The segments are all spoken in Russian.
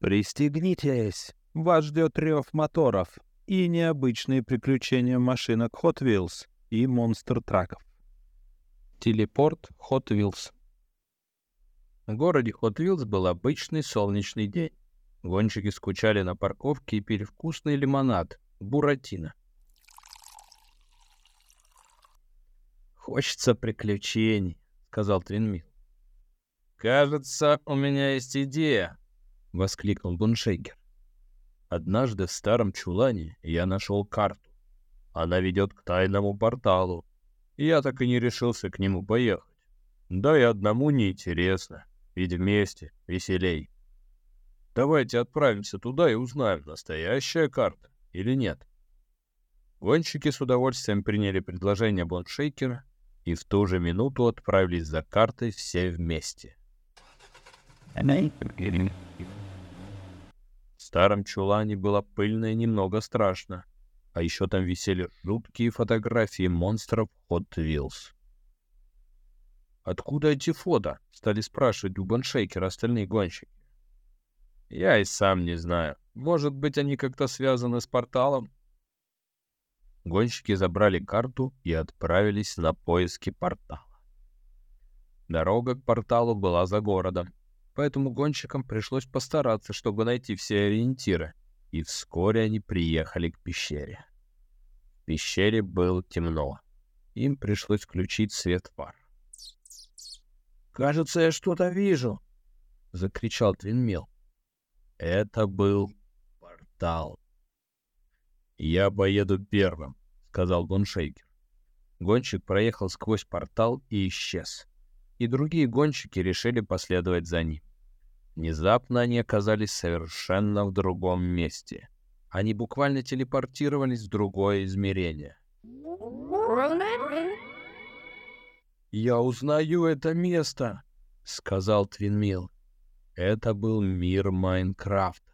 Пристегнитесь! Вас ждет рев моторов и необычные приключения машинок Hot Wheels и монстр-траков. Телепорт Hot Wheels В городе Hot Wheels был обычный солнечный день. Гонщики скучали на парковке и пили вкусный лимонад Буратино. «Хочется приключений», — сказал Твинмил. «Кажется, у меня есть идея», — воскликнул Буншейкер. «Однажды в старом чулане я нашел карту. Она ведет к тайному порталу. Я так и не решился к нему поехать. Да и одному неинтересно, ведь вместе веселей. Давайте отправимся туда и узнаем, настоящая карта или нет». Гонщики с удовольствием приняли предложение Боншейкера и в ту же минуту отправились за картой все вместе. В старом чулане было пыльно и немного страшно, а еще там висели жуткие фотографии монстров Hot Wheels. «Откуда эти фото?» — стали спрашивать у Боншейкера остальные гонщики. «Я и сам не знаю. Может быть, они как-то связаны с порталом?» Гонщики забрали карту и отправились на поиски портала. Дорога к порталу была за городом, поэтому гонщикам пришлось постараться, чтобы найти все ориентиры, и вскоре они приехали к пещере. В пещере было темно. Им пришлось включить свет фар. «Кажется, я что-то вижу!» — закричал Твинмил. Это был портал. «Я поеду первым», — сказал Гоншейкер. Гонщик проехал сквозь портал и исчез. И другие гонщики решили последовать за ним. Внезапно они оказались совершенно в другом месте. Они буквально телепортировались в другое измерение. «Я узнаю это место», — сказал Твинмил. Это был мир Майнкрафта.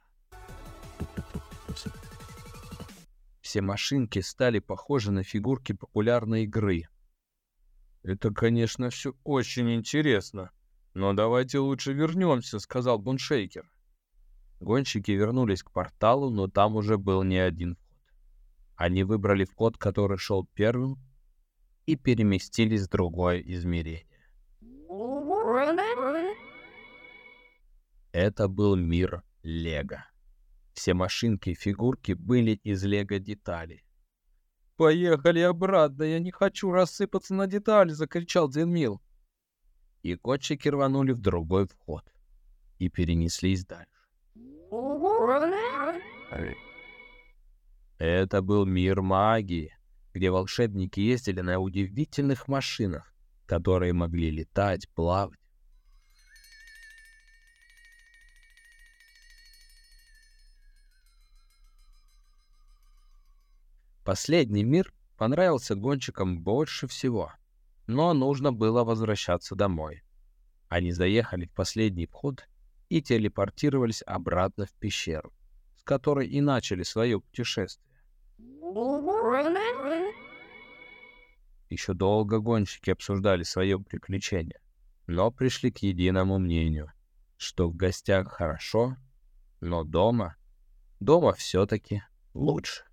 Все машинки стали похожи на фигурки популярной игры. «Это, конечно, все очень интересно», «Но давайте лучше вернемся», — сказал Буншейкер. Гонщики вернулись к порталу, но там уже был не один вход. Они выбрали вход, который шел первым, и переместились в другое измерение. Это был мир Лего. Все машинки и фигурки были из Лего-деталей. «Поехали обратно, я не хочу рассыпаться на детали!» — закричал Дзенмил и котчики рванули в другой вход и перенеслись дальше. Это был мир магии, где волшебники ездили на удивительных машинах, которые могли летать, плавать. Последний мир понравился гонщикам больше всего — но нужно было возвращаться домой. Они заехали в последний вход и телепортировались обратно в пещеру, с которой и начали свое путешествие. Еще долго гонщики обсуждали свое приключение, но пришли к единому мнению, что в гостях хорошо, но дома, дома все-таки лучше.